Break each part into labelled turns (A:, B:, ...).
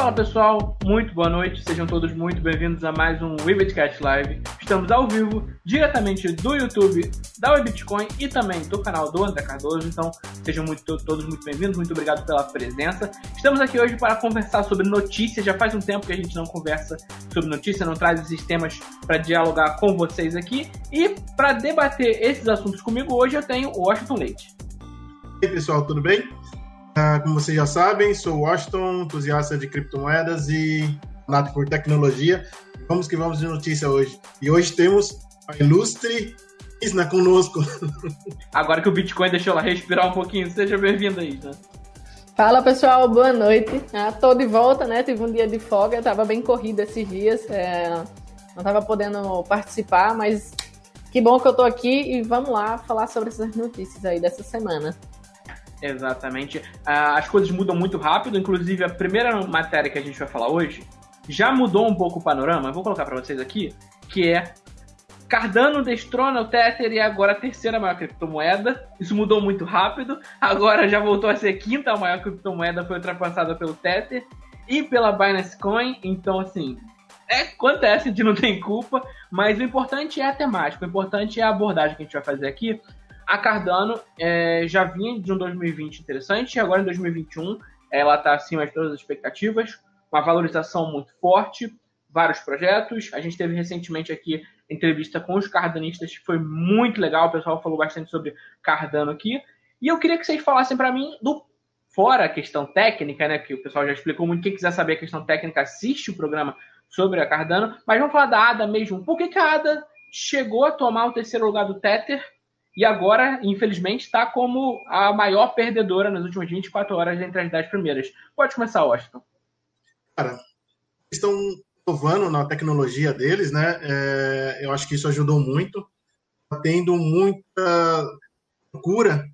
A: Fala pessoal, muito boa noite, sejam todos muito bem-vindos a mais um WeBitCast Live. Estamos ao vivo, diretamente do YouTube da WeBitcoin e também do canal do André Cardoso, então sejam muito, todos muito bem-vindos, muito obrigado pela presença. Estamos aqui hoje para conversar sobre notícias, já faz um tempo que a gente não conversa sobre notícias, não traz esses temas para dialogar com vocês aqui. E para debater esses assuntos comigo hoje eu tenho o Washington Leite.
B: E aí pessoal, tudo bem? Ah, como vocês já sabem, sou Washington, entusiasta de criptomoedas e nato por tecnologia. Vamos que vamos de notícia hoje. E hoje temos a ilustre Isna conosco.
A: Agora que o Bitcoin deixou ela respirar um pouquinho, seja bem-vinda, Isna.
C: Fala pessoal, boa noite. Ah, tô de volta, né? Tive um dia de folga, tava bem corrido esses dias, é... não tava podendo participar, mas que bom que eu tô aqui e vamos lá falar sobre essas notícias aí dessa semana.
A: Exatamente. Ah, as coisas mudam muito rápido, inclusive a primeira matéria que a gente vai falar hoje já mudou um pouco o panorama. Eu vou colocar para vocês aqui, que é Cardano destrona o Tether e agora a terceira maior criptomoeda. Isso mudou muito rápido. Agora já voltou a ser a quinta maior criptomoeda, foi ultrapassada pelo Tether e pela Binance Coin. Então, assim, é, acontece, gente não tem culpa, mas o importante é a temática, o importante é a abordagem que a gente vai fazer aqui. A Cardano é, já vinha de um 2020 interessante, e agora em 2021 ela está acima de todas as expectativas, uma valorização muito forte, vários projetos. A gente teve recentemente aqui entrevista com os cardanistas, que foi muito legal, o pessoal falou bastante sobre Cardano aqui. E eu queria que vocês falassem para mim do fora a questão técnica, né, que o pessoal já explicou muito, quem quiser saber a questão técnica, assiste o programa sobre a Cardano, mas vamos falar da ADA mesmo. Por que, que a ADA chegou a tomar o terceiro lugar do Tether e agora, infelizmente, está como a maior perdedora nas últimas 24 horas entre as 10 primeiras. Pode começar, Washington.
B: Cara, estão inovando na tecnologia deles, né? É, eu acho que isso ajudou muito. Está tendo muita procura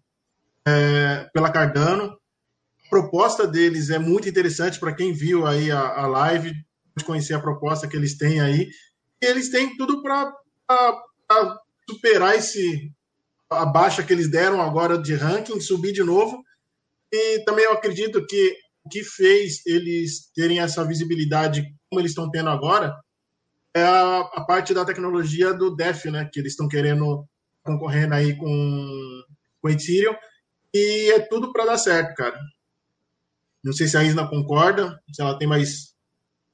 B: é, pela Cardano. A proposta deles é muito interessante para quem viu aí a, a live, conhecer a proposta que eles têm aí. E eles têm tudo para superar esse, a baixa que eles deram agora de ranking, subir de novo. E também eu acredito que o que fez eles terem essa visibilidade como eles estão tendo agora é a, a parte da tecnologia do DEF, né? Que eles estão querendo concorrendo aí com, com Ethereum. E é tudo para dar certo, cara. Não sei se a Isna concorda, se ela tem mais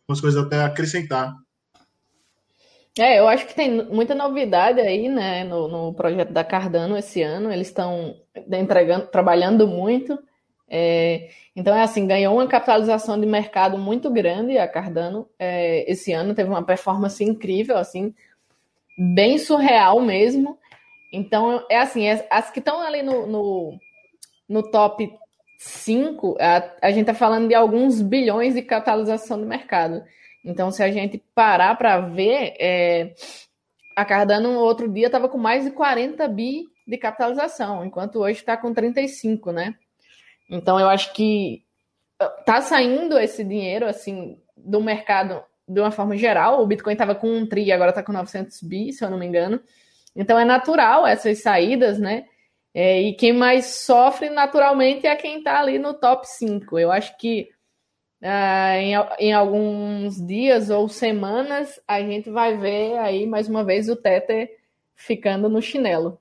B: umas coisas até a acrescentar.
C: É, eu acho que tem muita novidade aí, né, no, no projeto da Cardano esse ano. Eles estão entregando, trabalhando muito. É, então, é assim, ganhou uma capitalização de mercado muito grande a Cardano é, esse ano. Teve uma performance incrível, assim, bem surreal mesmo. Então, é assim, é, as que estão ali no, no, no top 5, a, a gente está falando de alguns bilhões de capitalização de mercado. Então, se a gente parar para ver, é, a Cardano outro dia estava com mais de 40 bi de capitalização, enquanto hoje está com 35, né? Então, eu acho que tá saindo esse dinheiro, assim, do mercado de uma forma geral. O Bitcoin estava com um tri, agora está com 900 bi, se eu não me engano. Então, é natural essas saídas, né? É, e quem mais sofre naturalmente é quem está ali no top 5. Eu acho que Uh, em, em, alguns dias ou semanas, a gente vai ver aí mais uma vez o Tether ficando no chinelo.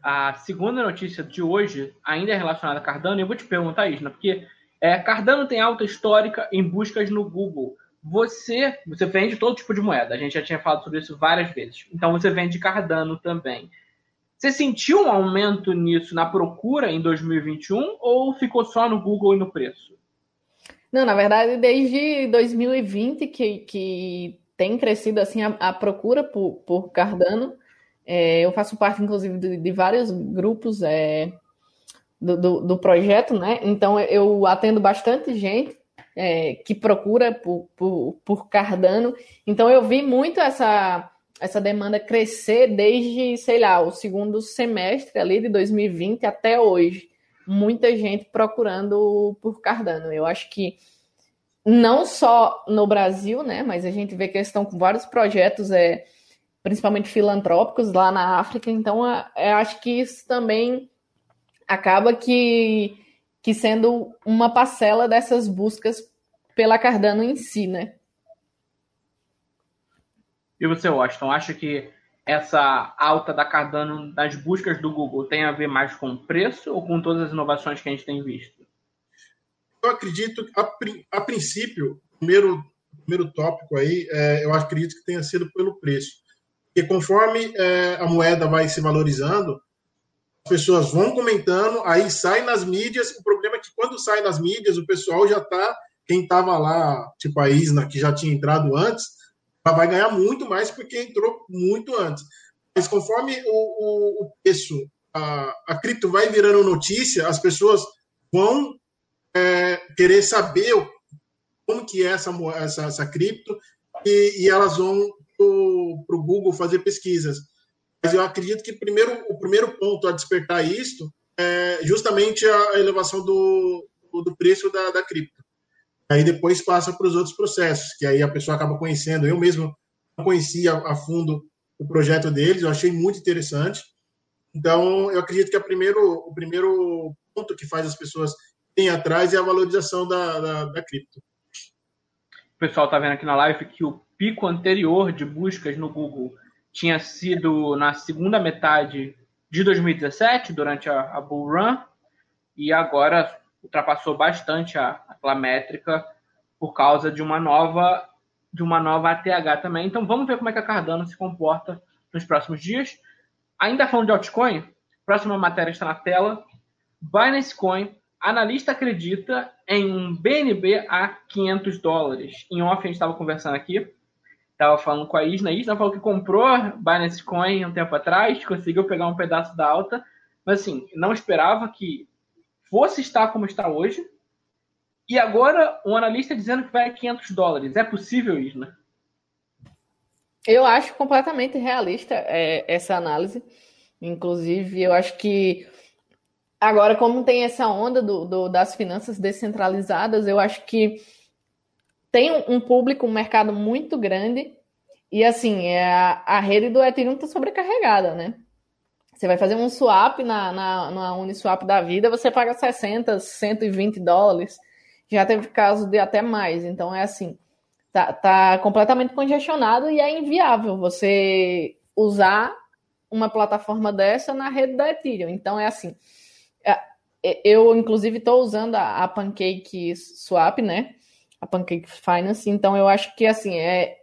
A: A segunda notícia de hoje ainda é relacionada a Cardano, e eu vou te perguntar, Isna, porque é, Cardano tem alta histórica em buscas no Google. Você, você vende todo tipo de moeda, a gente já tinha falado sobre isso várias vezes. Então você vende Cardano também. Você sentiu um aumento nisso na procura em 2021 ou ficou só no Google e no preço?
C: Não, na verdade, desde 2020 que, que tem crescido assim a, a procura por, por Cardano. É, eu faço parte, inclusive, de, de vários grupos é, do, do, do, projeto, né? Então eu atendo bastante gente é, que procura por, por, por Cardano. Então eu vi muito essa, essa demanda crescer desde, sei lá, o segundo semestre ali de 2020 até hoje muita gente procurando por Cardano. Eu acho que não só no Brasil, né, mas a gente vê que eles estão com vários projetos, é, principalmente filantrópicos lá na África. Então, eu acho que isso também acaba que, que sendo uma parcela dessas buscas pela Cardano em si, né?
A: E você, Washington, acha que essa alta da Cardano das buscas do Google tem a ver mais com o preço ou com todas as inovações que a gente tem visto?
B: Eu acredito, a, a princípio, primeiro, primeiro tópico aí, é, eu acredito que tenha sido pelo preço. Porque conforme é, a moeda vai se valorizando, as pessoas vão comentando, aí sai nas mídias. O problema é que quando sai nas mídias, o pessoal já está, quem estava lá, tipo a Isna, que já tinha entrado antes, ela vai ganhar muito mais porque entrou muito antes. Mas conforme o, o, o preço, a, a cripto vai virando notícia, as pessoas vão é, querer saber como que é essa, essa, essa cripto e, e elas vão para o Google fazer pesquisas. Mas eu acredito que primeiro, o primeiro ponto a despertar isto é justamente a elevação do, do preço da, da cripto. Aí depois passa para os outros processos, que aí a pessoa acaba conhecendo. Eu mesmo não conhecia a fundo o projeto deles, eu achei muito interessante. Então, eu acredito que a primeiro, o primeiro ponto que faz as pessoas irem atrás é a valorização da, da, da cripto.
A: O pessoal está vendo aqui na live que o pico anterior de buscas no Google tinha sido na segunda metade de 2017, durante a, a Bull Run, e agora ultrapassou bastante a, aquela métrica por causa de uma nova de uma nova ATH também. Então vamos ver como é que a Cardano se comporta nos próximos dias. Ainda falando de altcoin, próxima matéria está na tela. Binance Coin, analista acredita em um BNB a 500 dólares. Em off a gente estava conversando aqui, estava falando com a Isna. A Isna falou que comprou Binance Coin um tempo atrás, conseguiu pegar um pedaço da alta, mas assim, não esperava que fosse estar como está hoje. E agora um analista dizendo que vai a 500 dólares. É possível, Isna?
C: Eu acho completamente realista é, essa análise. Inclusive, eu acho que agora, como tem essa onda do, do, das finanças descentralizadas, eu acho que tem um público, um mercado muito grande. E assim, é a, a rede do Ethereum está sobrecarregada, né? Você vai fazer um swap na, na, na Uniswap da vida, você paga 60, 120 dólares. Já teve caso de até mais. Então é assim, tá, tá completamente congestionado e é inviável você usar uma plataforma dessa na rede da Ethereum. Então é assim, é, é, eu inclusive estou usando a, a Pancake Swap, né? A Pancake Finance. Então eu acho que assim é,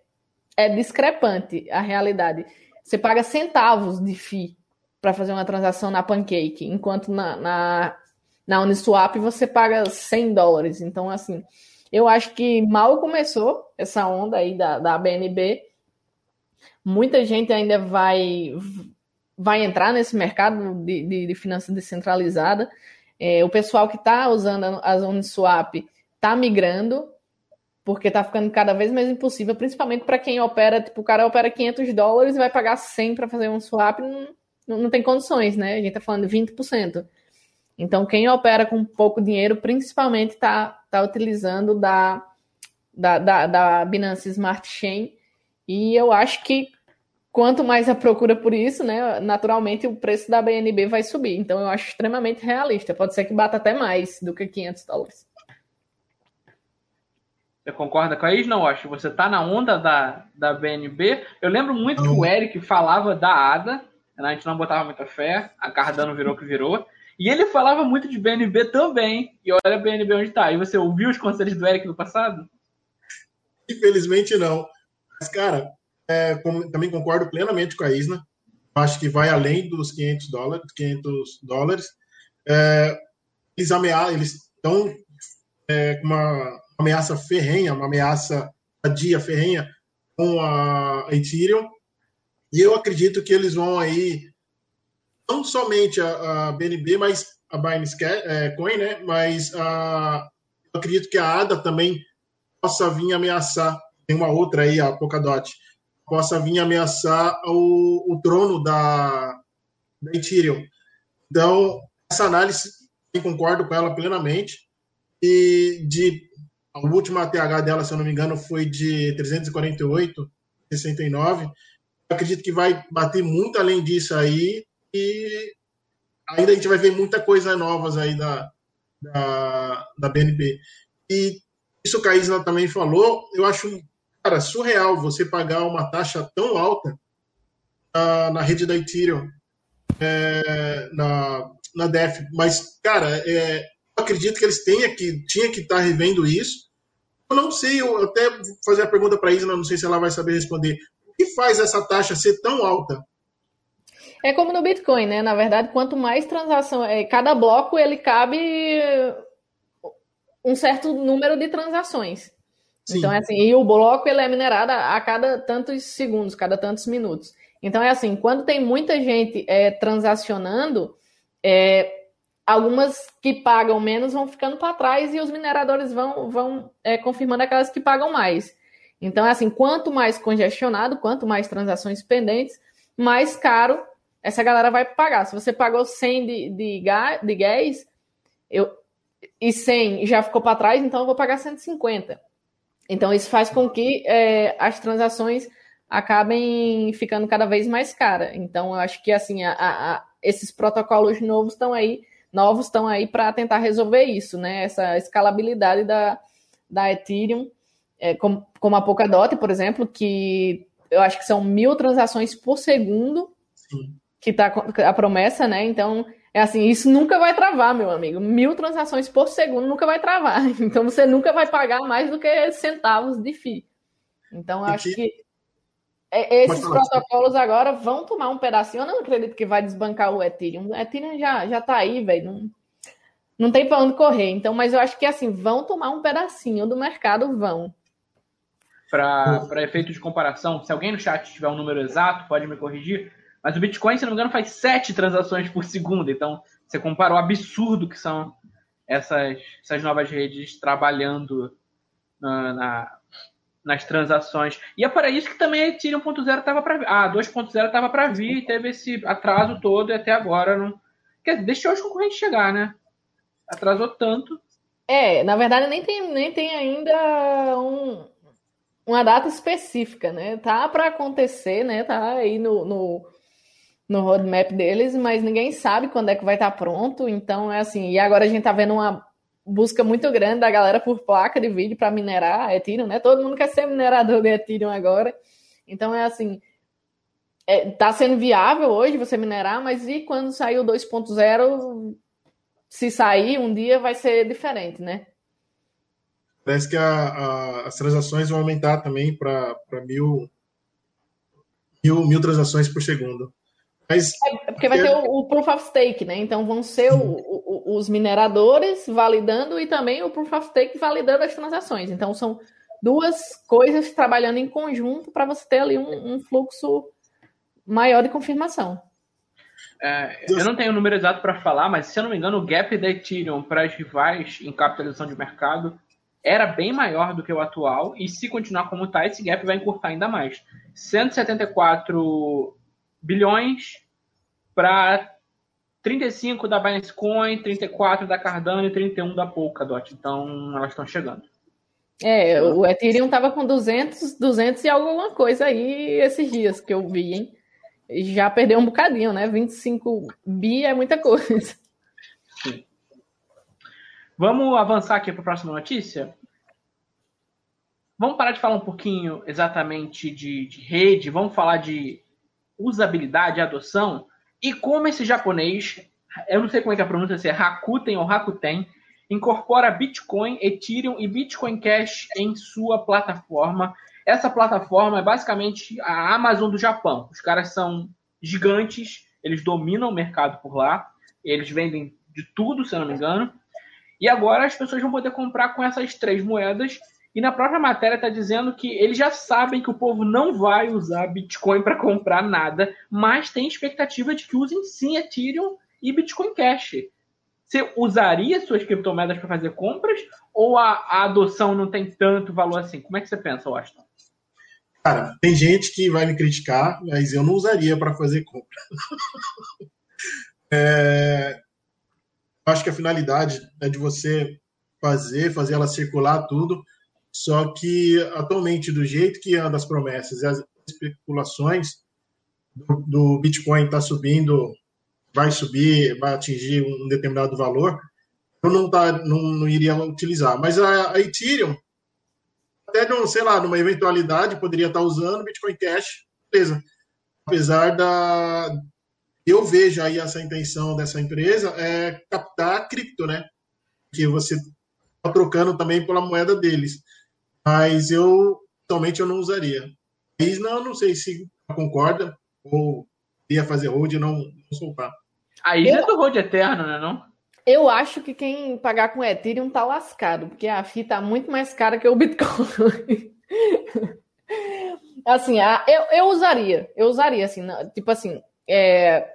C: é discrepante a realidade. Você paga centavos de FII para fazer uma transação na Pancake, enquanto na, na, na Uniswap você paga 100 dólares. Então, assim, eu acho que mal começou essa onda aí da, da BNB. Muita gente ainda vai, vai entrar nesse mercado de, de, de finança descentralizada. É, o pessoal que está usando as Uniswap está migrando, porque está ficando cada vez mais impossível, principalmente para quem opera, tipo, o cara opera 500 dólares e vai pagar 100 para fazer um swap, não, não tem condições, né? A gente está falando de 20%. Então, quem opera com pouco dinheiro, principalmente está tá utilizando da, da, da, da Binance Smart Chain. E eu acho que quanto mais a procura por isso, né, naturalmente o preço da BNB vai subir. Então, eu acho extremamente realista. Pode ser que bata até mais do que 500 dólares.
A: Você concorda com a Is? Não, acho. Você está na onda da, da BNB. Eu lembro muito que o Eric falava da ADA, a gente não botava muita fé, a Cardano virou o que virou. E ele falava muito de BNB também. E olha BNB onde está. E você ouviu os conselhos do Eric no passado?
B: Infelizmente não. Mas, cara, é, também concordo plenamente com a Isna. Acho que vai além dos 500 dólares. 500 dólares. É, eles ameaçam, eles estão é, com uma ameaça ferrenha, uma ameaça dia ferrenha com a Ethereum e eu acredito que eles vão aí, não somente a, a BNB, mas a Binance é, Coin, né? Mas a, eu acredito que a ADA também possa vir ameaçar. Tem uma outra aí, a Polkadot, possa vir ameaçar o, o trono da, da Ethereum. Então, essa análise, eu concordo com ela plenamente. E de a última TH dela, se eu não me engano, foi de 348,69 acredito que vai bater muito além disso aí ainda a gente vai ver muita coisa novas aí da, da, da BNB. E isso que a Isla também falou, eu acho, cara, surreal você pagar uma taxa tão alta uh, na rede da Ethereum, é, na, na DEF. Mas, cara, é, eu acredito que eles tenham que, tinha que estar tá revendo isso. Eu não sei, eu até vou fazer a pergunta para a Isla, não sei se ela vai saber responder. O que faz essa taxa ser tão alta?
C: É como no Bitcoin, né? Na verdade, quanto mais transação, é, cada bloco ele cabe um certo número de transações. Sim. Então é assim, e o bloco ele é minerado a cada tantos segundos, cada tantos minutos. Então é assim, quando tem muita gente é, transacionando, é, algumas que pagam menos vão ficando para trás e os mineradores vão, vão é, confirmando aquelas que pagam mais. Então é assim, quanto mais congestionado, quanto mais transações pendentes, mais caro essa galera vai pagar. Se você pagou 100 de, de, gás, de gás eu, e 100 já ficou para trás, então eu vou pagar 150. Então isso faz com que é, as transações acabem ficando cada vez mais caras. Então eu acho que assim a, a, esses protocolos novos estão aí, novos estão aí para tentar resolver isso, né? Essa escalabilidade da, da Ethereum, é, como, como a Polkadot, por exemplo, que eu acho que são mil transações por segundo. Sim que tá a promessa, né? Então, é assim, isso nunca vai travar, meu amigo. Mil transações por segundo nunca vai travar. Então, você nunca vai pagar mais do que centavos de FII. Então, eu acho que esses protocolos agora vão tomar um pedacinho. Eu não acredito que vai desbancar o Ethereum. O Ethereum já, já tá aí, velho. Não, não tem para onde correr. Então, mas eu acho que assim, vão tomar um pedacinho do mercado, vão.
A: Para efeito de comparação, se alguém no chat tiver um número exato, pode me corrigir mas o Bitcoin, se não me engano, faz sete transações por segundo. Então, você compara o absurdo que são essas, essas novas redes trabalhando na, na, nas transações. E é para isso que também a Ethereum 1.0 estava para vir. Ah, 2.0 estava para vir e teve esse atraso todo e até agora não. Quer dizer, deixou os concorrentes chegar, né? Atrasou tanto.
C: É, na verdade nem tem, nem tem ainda um, uma data específica, né? Tá para acontecer, né? Tá aí no, no no roadmap deles, mas ninguém sabe quando é que vai estar pronto. Então é assim. E agora a gente tá vendo uma busca muito grande da galera por placa de vídeo para minerar Ethereum, né? Todo mundo quer ser minerador de Ethereum agora. Então é assim. É, tá sendo viável hoje você minerar, mas e quando sair o 2.0? Se sair um dia vai ser diferente, né?
B: Parece que a, a, as transações vão aumentar também para mil, mil, mil transações por segundo.
C: Mas, é porque vai ter o, o, Proof of Stake, né? Então vão ser o, o, os mineradores validando e também o Proof of Stake validando as transações. Então são duas coisas trabalhando em conjunto para você ter ali um, um, fluxo maior de confirmação.
A: É, eu não tenho o número exato para falar, mas se eu não me engano, o gap da Ethereum para as rivais em capitalização de mercado era bem maior do que o atual, e se continuar como está, esse gap vai encurtar ainda mais. 174 bilhões para 35 da Binance Coin, 34 da Cardano e 31 da Polkadot. Então, elas estão chegando.
C: É, o Ethereum estava com 200, 200 e alguma coisa aí esses dias que eu vi, hein? Já perdeu um bocadinho, né? 25 bi é muita coisa. Sim.
A: Vamos avançar aqui para a próxima notícia? Vamos parar de falar um pouquinho exatamente de, de rede, vamos falar de usabilidade, adoção, e como esse japonês, eu não sei como é que é a pronúncia, se é Rakuten ou Rakuten, incorpora Bitcoin, Ethereum e Bitcoin Cash em sua plataforma. Essa plataforma é basicamente a Amazon do Japão. Os caras são gigantes, eles dominam o mercado por lá, eles vendem de tudo, se eu não me engano. E agora as pessoas vão poder comprar com essas três moedas e na própria matéria está dizendo que eles já sabem que o povo não vai usar Bitcoin para comprar nada, mas tem expectativa de que usem sim Ethereum e Bitcoin Cash. Você usaria suas criptomoedas para fazer compras ou a, a, adoção não tem tanto valor assim? Como é que você pensa, Washington?
B: Cara, tem gente que vai me criticar, mas eu não usaria para fazer compra. é, acho que a finalidade é de você fazer, fazer ela circular tudo só que, atualmente, do jeito que anda as promessas e as especulações do, do Bitcoin está subindo, vai subir, vai atingir um determinado valor, eu não, tá, não, não iria utilizar. Mas a, a Ethereum, até, no, sei lá, numa eventualidade, poderia estar usando Bitcoin Cash, beleza. Apesar da. Eu vejo aí essa intenção dessa empresa é captar cripto, né? Que você está trocando também pela moeda deles. Mas eu, totalmente, eu não usaria. Mas não, não sei se concorda ou ia fazer hold e não, não soltar.
A: Aí já é do hold eterno, né? Não?
C: Eu acho que quem pagar com Ethereum tá lascado, porque a FI tá muito mais cara que o Bitcoin. assim, eu, eu usaria, eu usaria, assim, tipo assim, é,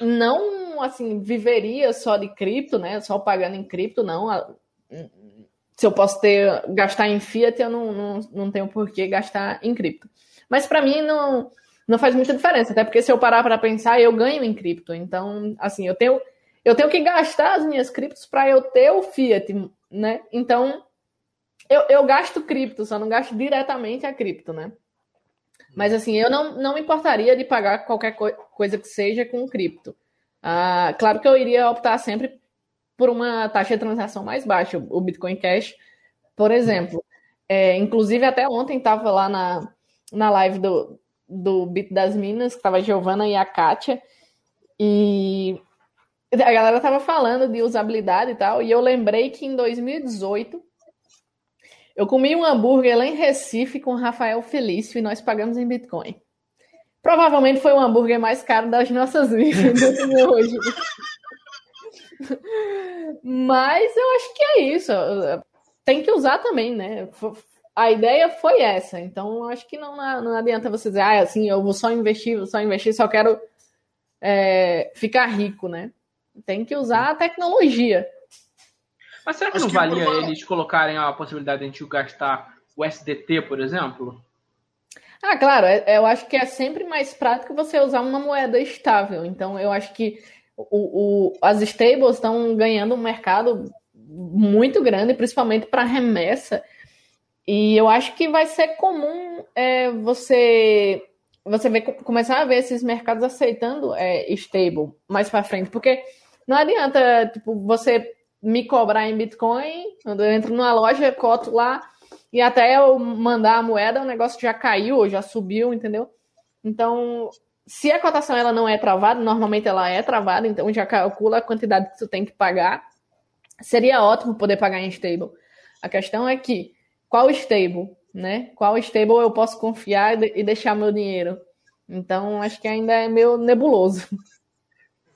C: não, assim, viveria só de cripto, né, só pagando em cripto, não. Se eu posso ter, gastar em fiat, eu não, não, não tenho por que gastar em cripto. Mas para mim não, não faz muita diferença, até porque se eu parar para pensar, eu ganho em cripto. Então, assim, eu tenho eu tenho que gastar as minhas criptos para eu ter o fiat, né? Então, eu, eu gasto cripto, só não gasto diretamente a cripto, né? Mas assim, eu não, não me importaria de pagar qualquer co coisa que seja com cripto. Ah, claro que eu iria optar sempre por uma taxa de transação mais baixa, o Bitcoin Cash, por exemplo. É, inclusive, até ontem estava lá na, na live do, do Bit das Minas, que estava a Giovana e a Kátia, e a galera tava falando de usabilidade e tal, e eu lembrei que em 2018 eu comi um hambúrguer lá em Recife com o Rafael Felício e nós pagamos em Bitcoin. Provavelmente foi o hambúrguer mais caro das nossas vidas hoje. Mas eu acho que é isso. Tem que usar também, né? A ideia foi essa. Então, acho que não, não adianta você dizer, ah, assim, eu vou só investir, vou só investir, só quero é, ficar rico, né? Tem que usar a tecnologia.
A: Mas será que Acho não que valia eles colocarem a possibilidade de a gente gastar o SDT, por exemplo?
C: Ah, claro, é, eu acho que é sempre mais prático você usar uma moeda estável. Então, eu acho que o, o as stables estão ganhando um mercado muito grande, principalmente para remessa. E eu acho que vai ser comum é, você você vê, começar a ver esses mercados aceitando é, stable mais para frente, porque não adianta, tipo, você me cobrar em Bitcoin, quando eu entro numa loja, coto lá, e até eu mandar a moeda, o negócio já caiu já subiu, entendeu? Então, se a cotação ela não é travada, normalmente ela é travada, então já calcula a quantidade que tu tem que pagar. Seria ótimo poder pagar em stable. A questão é que, qual stable, né? Qual stable eu posso confiar e deixar meu dinheiro? Então, acho que ainda é meio nebuloso.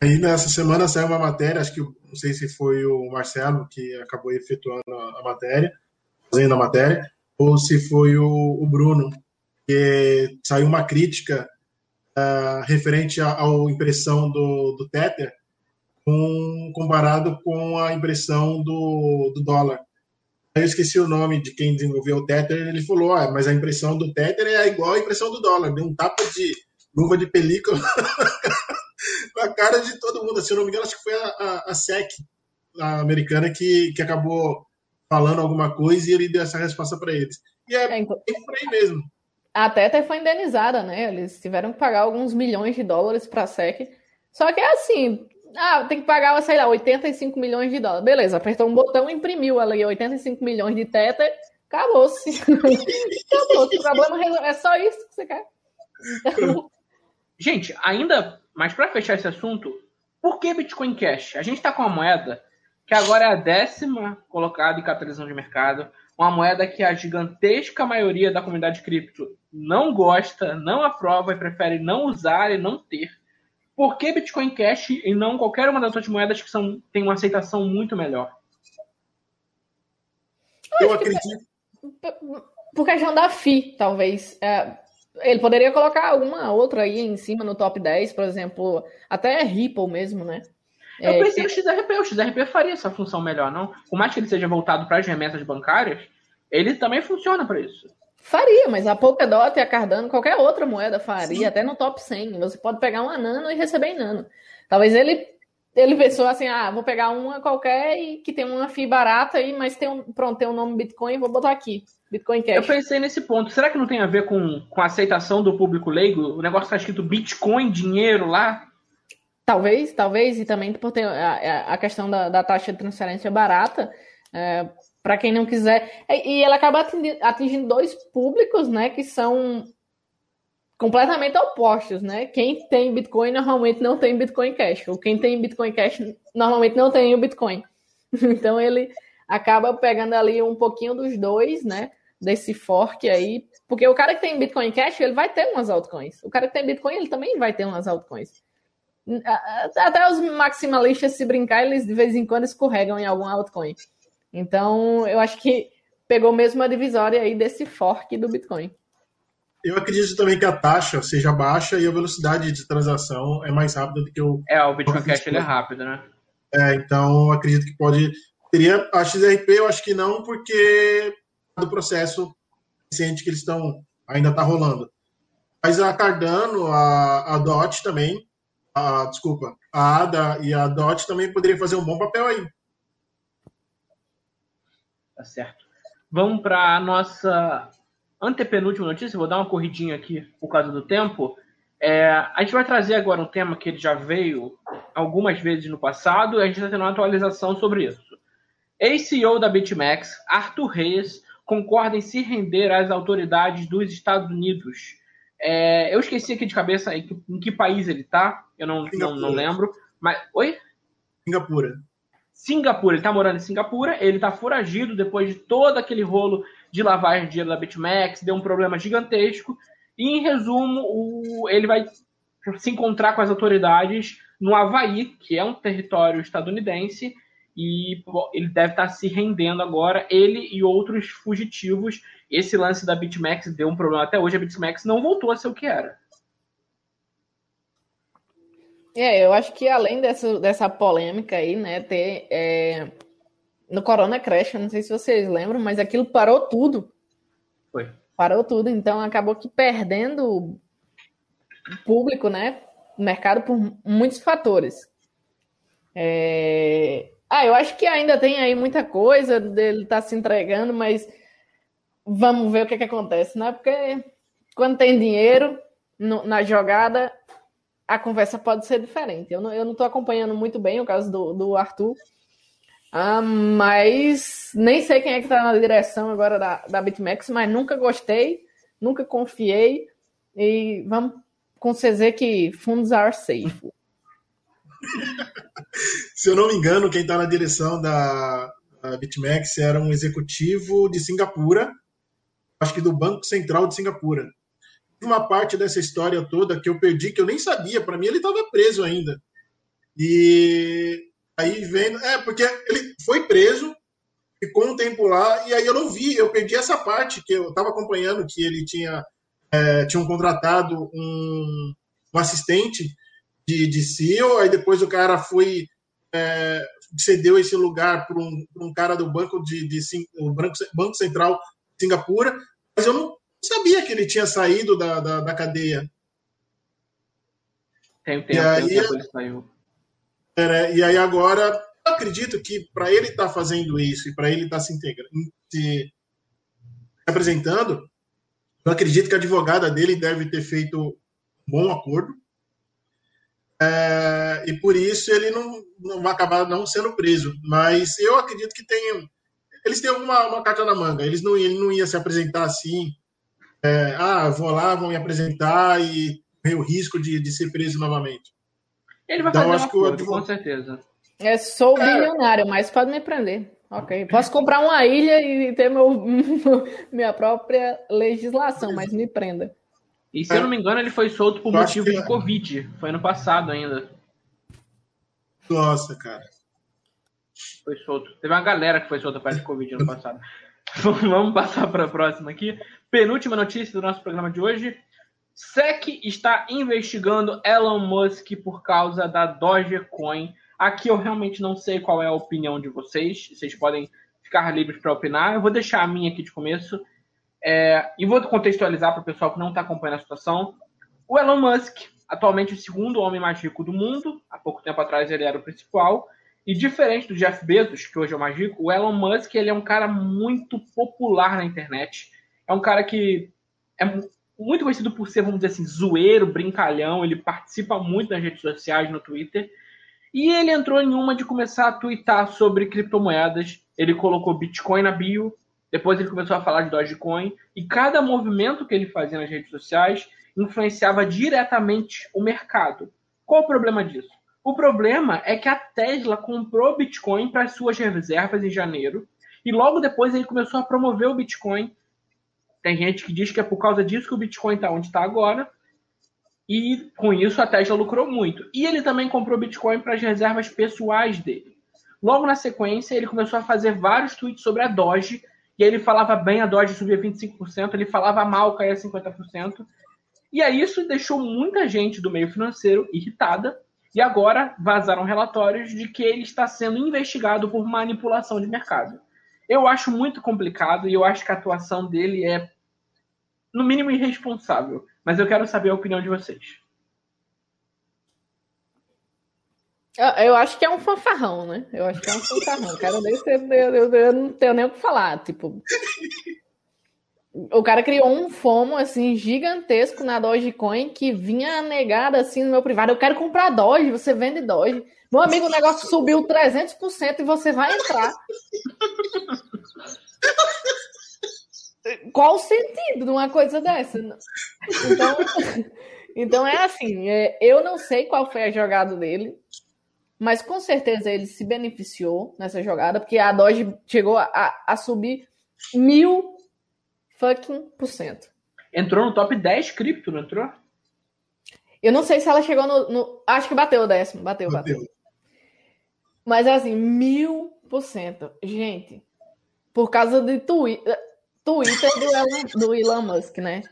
B: Aí nessa semana saiu uma matéria, acho que não sei se foi o Marcelo que acabou efetuando a, matéria, fazendo a matéria, ou se foi o, o Bruno, que saiu uma crítica uh, referente à impressão do, do Tether com, comparado com a impressão do, do dólar. Eu esqueci o nome de quem desenvolveu o Tether, ele falou, ah, mas a impressão do Tether é igual à impressão do dólar, deu um tapa de luva de película na cara de todo mundo. Se eu não me engano, acho que foi a, a, a SEC a americana que, que acabou falando alguma coisa e ele deu essa resposta para eles. E é, é por aí mesmo.
C: A Tether foi indenizada, né? Eles tiveram que pagar alguns milhões de dólares para a SEC. Só que é assim, ah, tem que pagar, sei lá, 85 milhões de dólares. Beleza, apertou um botão, imprimiu ali 85 milhões de Tether, acabou-se. acabou. O problema é só isso que você quer.
A: Gente, ainda mas para fechar esse assunto, por que Bitcoin Cash? A gente está com uma moeda que agora é a décima colocada em capitalização de mercado, uma moeda que a gigantesca maioria da comunidade cripto não gosta, não aprova e prefere não usar e não ter. Por que Bitcoin Cash e não qualquer uma das outras moedas que são, tem uma aceitação muito melhor?
C: Eu acredito. Por questão da FI, talvez. É, ele poderia colocar alguma outra aí em cima no top 10, por exemplo, até Ripple mesmo, né?
A: Eu é, pensei que... no XRP, o XRP faria essa função melhor, não? Por mais que ele seja voltado para as remessas bancárias, ele também funciona para isso.
C: Faria, mas a Polkadot e a Cardano, qualquer outra moeda faria, Sim. até no top 100. Você pode pegar uma nano e receber em nano. Talvez ele ele pensou assim, ah, vou pegar uma qualquer e que tem uma FII barata aí, mas tem um, pronto, tem um nome Bitcoin, vou botar aqui. Bitcoin Cash.
A: Eu pensei nesse ponto. Será que não tem a ver com, com a aceitação do público leigo? O negócio está escrito Bitcoin, dinheiro lá?
C: Talvez, talvez, e também por ter a, a questão da, da taxa de transferência barata. É, para quem não quiser. E ela acaba atingindo dois públicos, né, que são completamente opostos, né? Quem tem Bitcoin normalmente não tem Bitcoin Cash, ou quem tem Bitcoin Cash normalmente não tem o Bitcoin. Então ele acaba pegando ali um pouquinho dos dois, né? Desse fork aí, porque o cara que tem Bitcoin Cash, ele vai ter umas altcoins. O cara que tem Bitcoin, ele também vai ter umas altcoins. Até os maximalistas, se brincar, eles de vez em quando escorregam em algum altcoin. Então, eu acho que pegou mesmo a divisória aí desse fork do Bitcoin.
B: Eu acredito também que a taxa seja baixa e a velocidade de transação é mais rápida do que o.
A: É, o Bitcoin Cash ele é rápido, né?
B: É, então acredito que pode. Teria a XRP, eu acho que não, porque do processo recente que eles estão. ainda está rolando. Mas a Cardano, a, a DOT também, a, desculpa, a ADA e a DOT também poderiam fazer um bom papel aí.
A: Tá certo. Vamos para a nossa antepenúltima notícia, vou dar uma corridinha aqui por causa do tempo. É, a gente vai trazer agora um tema que ele já veio algumas vezes no passado e a gente está tendo uma atualização sobre isso. Ex-CEO da BitMEX, Arthur Reis, concorda em se render às autoridades dos Estados Unidos. É, eu esqueci aqui de cabeça em que, em que país ele está, eu não, não, não, lembro. Mas, oi?
B: Singapura.
A: Singapura, ele está morando em Singapura, ele está foragido depois de todo aquele rolo de lavagem de dinheiro da BitMEX, deu um problema gigantesco. E, em resumo, o, ele vai se encontrar com as autoridades no Havaí, que é um território estadunidense, e ele deve estar se rendendo agora, ele e outros fugitivos. Esse lance da BitMEX deu um problema até hoje, a BitMEX não voltou a ser o que era.
C: É, eu acho que além dessa, dessa polêmica aí, né, ter é, no Corona Crash, não sei se vocês lembram, mas aquilo parou tudo.
A: Foi.
C: Parou tudo, então acabou que perdendo público, né? mercado por muitos fatores. É... Ah, eu acho que ainda tem aí muita coisa dele estar tá se entregando, mas vamos ver o que, que acontece, né? Porque quando tem dinheiro no, na jogada, a conversa pode ser diferente. Eu não, eu não tô acompanhando muito bem o caso do, do Arthur, ah, mas nem sei quem é que está na direção agora da, da BitMEX, mas nunca gostei, nunca confiei. E vamos com CZ que fundos are safe.
B: Se eu não me engano, quem está na direção da, da BitMEX era um executivo de Singapura, acho que do Banco Central de Singapura. Uma parte dessa história toda que eu perdi, que eu nem sabia, para mim ele estava preso ainda. E Aí vendo. É, porque ele foi preso, ficou um tempo lá, e aí eu não vi, eu perdi essa parte que eu estava acompanhando, que ele tinha, é, tinham contratado um, um assistente de, de CEO, aí depois o cara foi. É, cedeu esse lugar para um, um, cara do banco de, de, de banco, banco Central Singapura, mas eu não sabia que ele tinha saído da, da, da cadeia.
A: Tem tempo, e aí, tempo ele saiu.
B: É, né? e aí agora, eu acredito que para ele estar tá fazendo isso e para ele estar tá se integrando, se apresentando, eu acredito que a advogada dele deve ter feito um bom acordo. É, e por isso ele não, não vai acabar não sendo preso. Mas eu acredito que tem, eles têm uma, uma carta na manga. Eles não, ele não ia se apresentar assim. É, ah, vou lá, vão me apresentar e correr o risco de, de ser preso novamente.
A: Ele vai então, fazer acho uma que com certeza.
C: É, sou é. bilionário, mas pode me prender. Ok. Posso comprar uma ilha e ter meu, minha própria legislação, mas me prenda.
A: E se é. eu não me engano, ele foi solto por motivo de Covid. Foi ano passado ainda.
B: Nossa, cara.
A: Foi solto. Teve uma galera que foi solta causa de Covid ano passado. Vamos passar para a próxima aqui. Penúltima notícia do nosso programa de hoje. SEC está investigando Elon Musk por causa da Dogecoin. Aqui eu realmente não sei qual é a opinião de vocês. Vocês podem ficar livres para opinar. Eu vou deixar a minha aqui de começo. É, e vou contextualizar para o pessoal que não está acompanhando a situação. O Elon Musk, atualmente o segundo homem mais rico do mundo. Há pouco tempo atrás ele era o principal. E diferente do Jeff Bezos, que hoje é o mais rico, o Elon Musk ele é um cara muito popular na internet. É um cara que é muito conhecido por ser, vamos dizer assim, zoeiro, brincalhão. Ele participa muito nas redes sociais, no Twitter. E ele entrou em uma de começar a twittar sobre criptomoedas. Ele colocou Bitcoin na bio, depois ele começou a falar de Dogecoin, e cada movimento que ele fazia nas redes sociais influenciava diretamente o mercado. Qual o problema disso? O problema é que a Tesla comprou Bitcoin para suas reservas em janeiro, e logo depois ele começou a promover o Bitcoin. Tem gente que diz que é por causa disso que o Bitcoin está onde está agora, e com isso a Tesla lucrou muito. E ele também comprou Bitcoin para as reservas pessoais dele. Logo na sequência, ele começou a fazer vários tweets sobre a Doge, e aí ele falava bem, a Doge subia 25%, ele falava mal, caía 50%. E aí isso deixou muita gente do meio financeiro irritada, e agora vazaram relatórios de que ele está sendo investigado por manipulação de mercado. Eu acho muito complicado e eu acho que a atuação dele é, no mínimo, irresponsável. Mas eu quero saber a opinião de vocês.
C: Eu acho que é um fanfarrão, né? Eu acho que é um fanfarrão. Cara, eu, eu, eu não tenho nem o que falar. Tipo, o cara criou um FOMO assim gigantesco na Dogecoin que vinha negada assim no meu privado. Eu quero comprar Doge, você vende Doge. Meu amigo, o negócio subiu 300% e você vai entrar. Qual o sentido de uma coisa dessa? Então, então é assim, é, eu não sei qual foi a jogada dele, mas com certeza ele se beneficiou nessa jogada, porque a Doge chegou a, a subir mil fucking por cento.
A: Entrou no top 10 cripto, não entrou?
C: Eu não sei se ela chegou no. no acho que bateu o décimo. Bateu, bateu. bateu. Mas assim, mil por cento. Gente, por causa de Twitter, Twitter do Elon, do Elon Musk, né?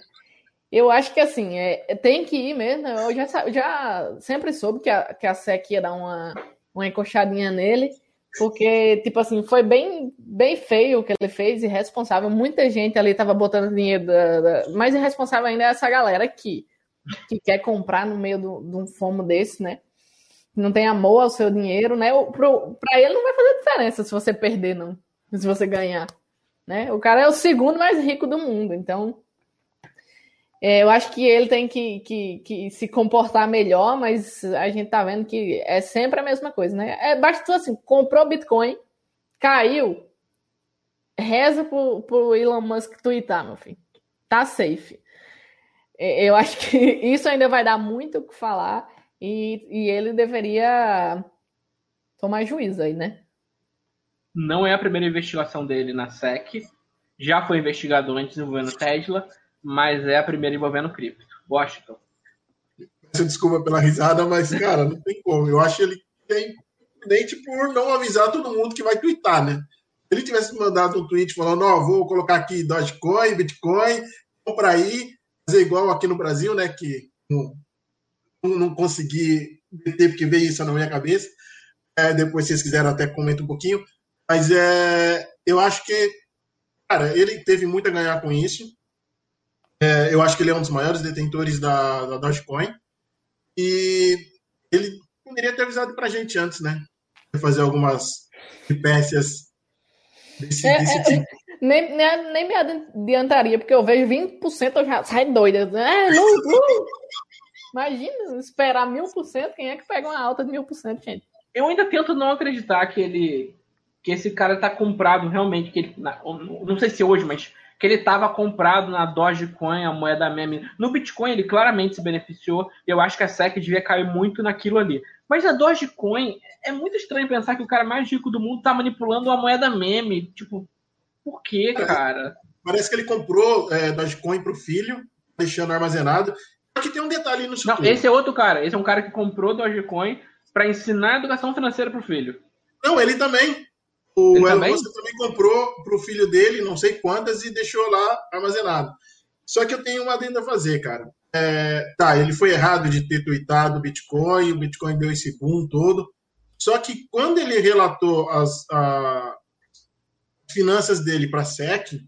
C: Eu acho que assim, é, tem que ir mesmo. Eu já, já sempre soube que a, que a SEC ia dar uma, uma encoxadinha nele, porque, tipo assim, foi bem, bem feio o que ele fez, irresponsável. Muita gente ali tava botando dinheiro, da, da... mais irresponsável ainda é essa galera aqui, que quer comprar no meio de um fomo desse, né? não tem amor ao seu dinheiro, né? Para ele não vai fazer diferença se você perder, não. Se você ganhar. Né? O cara é o segundo mais rico do mundo, então é, eu acho que ele tem que, que, que, se comportar melhor, mas a gente tá vendo que é sempre a mesma coisa, né? É, basta assim, comprou Bitcoin, caiu, reza pro, pro Elon Musk twittar, meu filho. Tá safe. É, eu acho que isso ainda vai dar muito o que falar. E, e ele deveria tomar juízo aí, né?
A: Não é a primeira investigação dele na SEC. Já foi investigado antes envolvendo Tesla, mas é a primeira envolvendo cripto. Washington.
B: Peço desculpa pela risada, mas, cara, não tem como. Eu acho ele independente por não avisar todo mundo que vai twittar, né? Se ele tivesse mandado um tweet falando, ó, vou colocar aqui Dogecoin, Bitcoin, compra aí, fazer igual aqui no Brasil, né? Que não consegui ter, porque veio isso na minha cabeça. É, depois, se vocês quiserem, até comento um pouquinho. Mas é, eu acho que, cara, ele teve muito a ganhar com isso. É, eu acho que ele é um dos maiores detentores da, da Dogecoin. E ele poderia ter avisado pra gente antes, né? Fazer algumas espécies
C: desse, é, desse é, tipo. Nem, nem, nem, me adiantaria, porque eu vejo 20% eu já saio doida. É, não, não. Imagina, esperar mil por cento, quem é que pega uma alta de mil por cento, gente?
A: Eu ainda tento não acreditar que ele. que esse cara tá comprado realmente, que ele. Não sei se hoje, mas que ele estava comprado na Dogecoin, a moeda meme. No Bitcoin ele claramente se beneficiou. Eu acho que a SEC devia cair muito naquilo ali. Mas a Dogecoin é muito estranho pensar que o cara mais rico do mundo tá manipulando uma moeda meme. Tipo, por quê, cara?
B: Parece que ele comprou é, Dogecoin pro filho, deixando armazenado, que tem um detalhe no
A: Não, esse é outro cara. Esse é um cara que comprou Dogecoin para ensinar educação financeira pro filho.
B: Não, ele também. O Elon também? Musk também comprou pro filho dele, não sei quantas, e deixou lá armazenado. Só que eu tenho uma adenda a fazer, cara. É, tá, ele foi errado de ter tweetado o Bitcoin, o Bitcoin deu esse boom todo. Só que quando ele relatou as a, finanças dele para a SEC,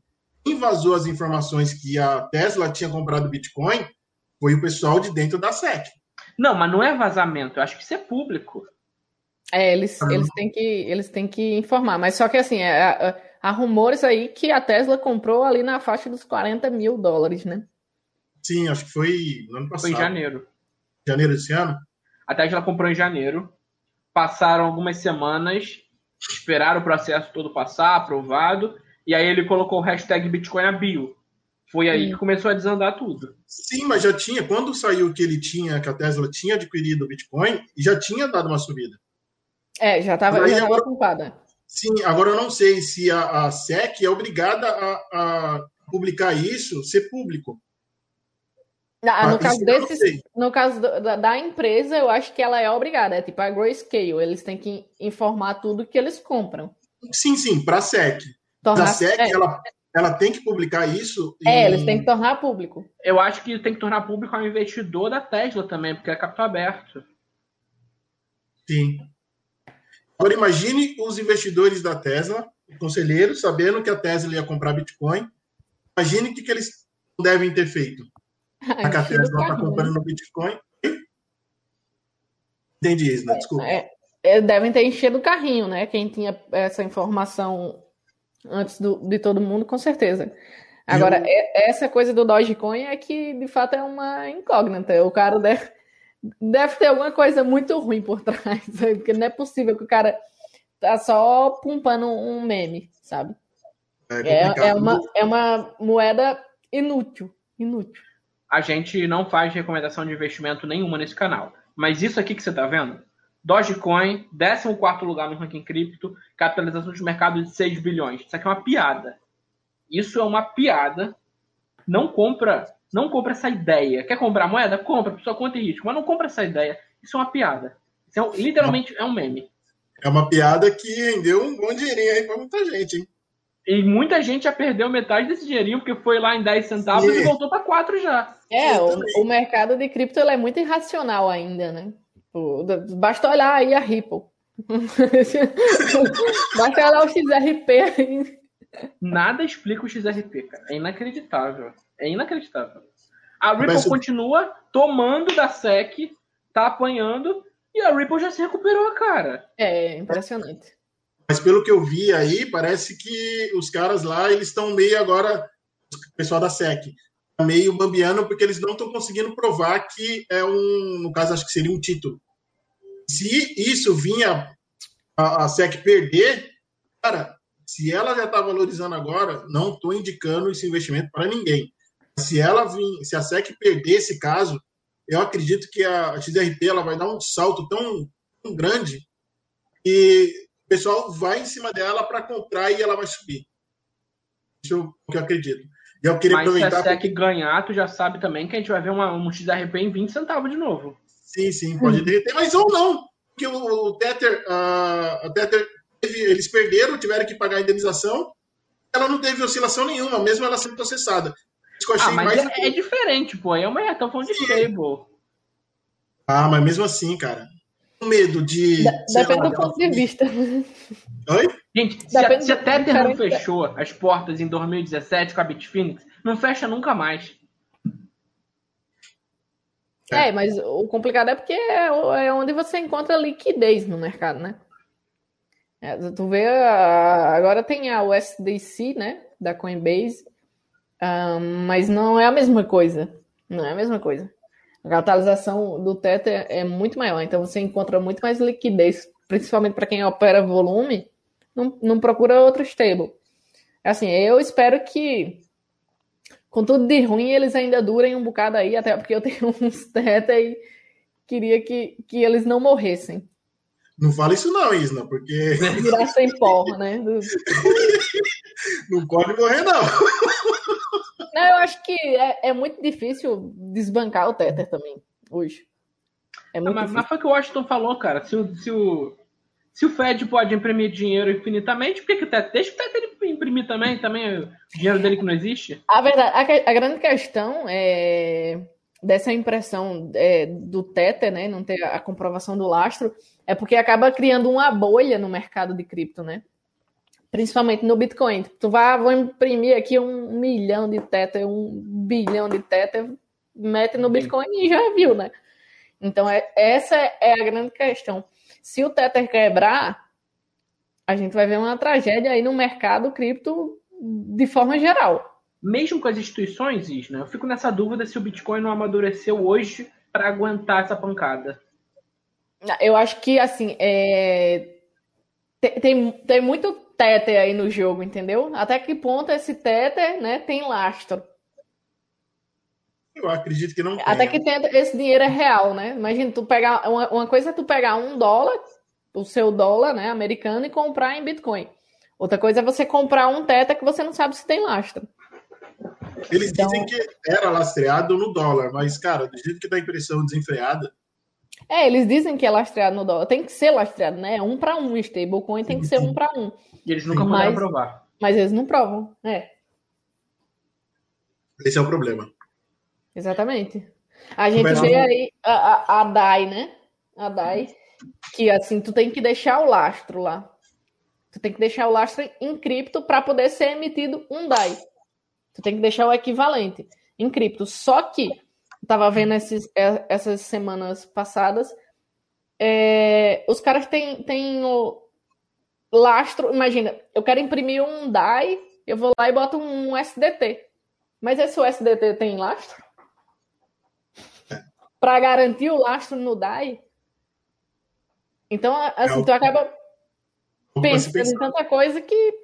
B: invasou as informações que a Tesla tinha comprado Bitcoin, foi o pessoal de dentro da SEC.
A: Não, mas não é vazamento, eu acho que isso é público.
C: É, eles, ah. eles, têm, que, eles têm que informar. Mas só que assim, é, há rumores aí que a Tesla comprou ali na faixa dos 40 mil dólares, né?
B: Sim, acho que foi no ano passado.
A: Foi em janeiro.
B: Janeiro desse ano?
A: A Tesla comprou em janeiro. passaram algumas semanas, esperaram o processo todo passar, aprovado, e aí ele colocou o hashtag Bitcoin na bio. Foi aí que começou a desandar tudo.
B: Sim, mas já tinha, quando saiu que ele tinha, que a Tesla tinha adquirido o Bitcoin, já tinha dado uma subida.
C: É, já estava já agora, ocupada.
B: Sim, agora eu não sei se a, a SEC é obrigada a, a publicar isso, ser público.
C: Ah, no, caso desses, no caso da, da, empresa, eu acho que ela é obrigada. É tipo a Grayscale, eles têm que informar tudo que eles compram.
B: Sim, sim, para a SEC. Tornar, a SEC, é. ela, ela tem que publicar isso.
C: É, eles têm que tornar público.
A: Eu acho que tem que tornar público ao investidor da Tesla também, porque é capital aberto.
B: Sim. Agora imagine os investidores da Tesla, conselheiros, sabendo que a Tesla ia comprar Bitcoin. Imagine o que, que eles devem ter feito. A que a Tesla está comprando Bitcoin. Entendi isso, né? Desculpa. É,
C: é, devem ter enchido o carrinho, né? Quem tinha essa informação antes do, de todo mundo, com certeza. Agora, eu... essa coisa do Dogecoin é que, de fato, é uma incógnita. O cara deve, deve ter alguma coisa muito ruim por trás, porque não é possível que o cara tá só pumpando um meme, sabe? É, é, é, uma, é uma moeda inútil, inútil.
A: A gente não faz recomendação de investimento nenhuma nesse canal. Mas isso aqui que você tá vendo Dogecoin, 14 lugar no ranking cripto, capitalização de mercado de 6 bilhões. Isso aqui é uma piada. Isso é uma piada. Não compra, não compra essa ideia. Quer comprar moeda? Compra, por sua conta e risco. Mas não compra essa ideia. Isso é uma piada. Isso é, literalmente é um meme.
B: É uma piada que rendeu um bom dinheirinho aí para muita gente, hein?
A: E muita gente já perdeu metade desse dinheirinho, porque foi lá em 10 centavos Sim. e voltou para 4 já.
C: É, o, o, mercado de cripto é muito irracional ainda, né? Basta olhar aí a Ripple. Basta olhar o XRP.
A: Nada explica o XRP, cara. É inacreditável. É inacreditável. A Ripple Mas... continua tomando da SEC, tá apanhando, e a Ripple já se recuperou, cara.
C: É, impressionante.
B: Mas pelo que eu vi aí, parece que os caras lá, eles estão meio agora, o pessoal da SEC, meio bambiano porque eles não estão conseguindo provar que é um, no caso, acho que seria um título. Se isso vinha a, a SEC perder, cara, se ela já está valorizando agora, não estou indicando esse investimento para ninguém. Se ela vir, se a SEC perder esse caso, eu acredito que a XRP ela vai dar um salto tão, tão grande que o pessoal vai em cima dela para comprar e ela vai subir. Isso é o que eu acredito.
A: E eu queria Mas aproveitar. Se a SEC ganhar, tu já sabe também que a gente vai ver uma, um XRP em 20 centavos de novo.
B: Sim, sim, pode derreter, mas ou não. Porque o, o Tether, uh, o Tether eles perderam, tiveram que pagar a indenização. Ela não teve oscilação nenhuma, mesmo ela sendo processada.
A: Ah, mas mais... é, é, diferente, pô. É uma falando de stable.
B: Ah, mas mesmo assim, cara. O medo de.
C: Depende do ponto de vista.
B: Oi?
A: Gente, se a, se a Tether não fechou as portas em 2017 com a Bitfinex, não fecha nunca mais.
C: É, mas o complicado é porque é, é onde você encontra liquidez no mercado, né? É, tu vê, agora tem a USDC, né, da Coinbase, um, mas não é a mesma coisa. Não é a mesma coisa. A capitalização do Tether é muito maior, então você encontra muito mais liquidez, principalmente para quem opera volume, não, não procura outro stable. Assim, eu espero que, com tudo de ruim, eles ainda durem um bocado aí, até porque eu tenho uns Tether e queria que, que eles não morressem.
B: Não fala isso não, Isna, porque...
C: Virar sem pó, né?
B: não pode morrer, não.
C: Não, eu acho que é, é muito difícil desbancar o Tether também, hoje.
A: É muito mas, mas, foi o que o Washington falou, cara. Se o, se o, se o Fed pode imprimir dinheiro infinitamente, por que, que o Tether... Deixa o Tether imprimir também, também o dinheiro dele que não existe.
C: A verdade, a, a grande questão é dessa impressão é, do Tether, né, não ter a comprovação do lastro, é porque acaba criando uma bolha no mercado de cripto, né? Principalmente no Bitcoin. Tu vai, vou imprimir aqui um milhão de Tether, um bilhão de Tether, mete no Bitcoin e já viu, né? Então, é, essa é a grande questão. Se o Tether quebrar, a gente vai ver uma tragédia aí no mercado cripto de forma geral
A: mesmo com as instituições, Isna, eu fico nessa dúvida se o Bitcoin não amadureceu hoje para aguentar essa pancada.
C: Eu acho que, assim, é... tem, tem, tem muito tether aí no jogo, entendeu? Até que ponto esse tether né, tem lastro.
B: Eu acredito que não tem.
C: Até que tem, esse dinheiro é real, né? Imagina, tu pegar. Uma, uma coisa é tu pegar um dólar, o seu dólar né, americano, e comprar em Bitcoin. Outra coisa é você comprar um Tether que você não sabe se tem lastro.
B: Eles então... dizem que era lastreado no dólar, mas, cara, do jeito que dá a impressão desenfreada.
C: É, eles dizem que é lastreado no dólar. Tem que ser lastreado, né? Um para um. Stablecoin tem que ser um para um.
A: E eles nunca puderam provar.
C: Mas eles não provam, é.
B: Esse é o problema.
C: Exatamente. A gente vê aí a, a, a DAI, né? A DAI, que assim, tu tem que deixar o lastro lá. Tu tem que deixar o lastro em cripto para poder ser emitido um DAI. Tu tem que deixar o equivalente em cripto. Só que, tava vendo esses, é, essas semanas passadas, é, os caras têm, têm o lastro. Imagina, eu quero imprimir um DAI, eu vou lá e boto um SDT. Mas esse SDT tem lastro? para garantir o lastro no DAI. Então, assim, é tu acaba pensando em tanta coisa que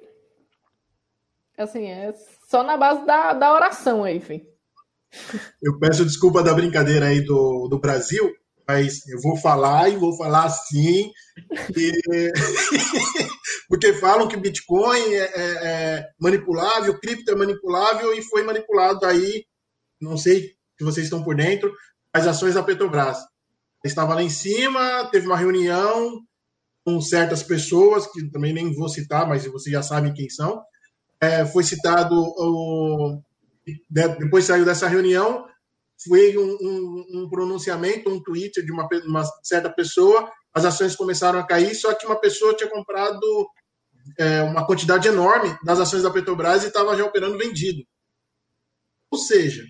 C: assim, é só na base da, da oração aí, enfim.
B: Eu peço desculpa da brincadeira aí do, do Brasil, mas eu vou falar e vou falar assim, e... porque falam que Bitcoin é, é, é, manipulável, cripto é manipulável e foi manipulado aí, não sei se vocês estão por dentro, as ações da Petrobras. Estava lá em cima, teve uma reunião com certas pessoas, que também nem vou citar, mas vocês já sabem quem são. É, foi citado, o, depois saiu dessa reunião, foi um, um, um, pronunciamento, um tweet de uma, uma, certa pessoa, as ações começaram a cair, só que uma pessoa tinha comprado é, uma quantidade enorme das ações da Petrobras e estava já operando vendido. Ou seja,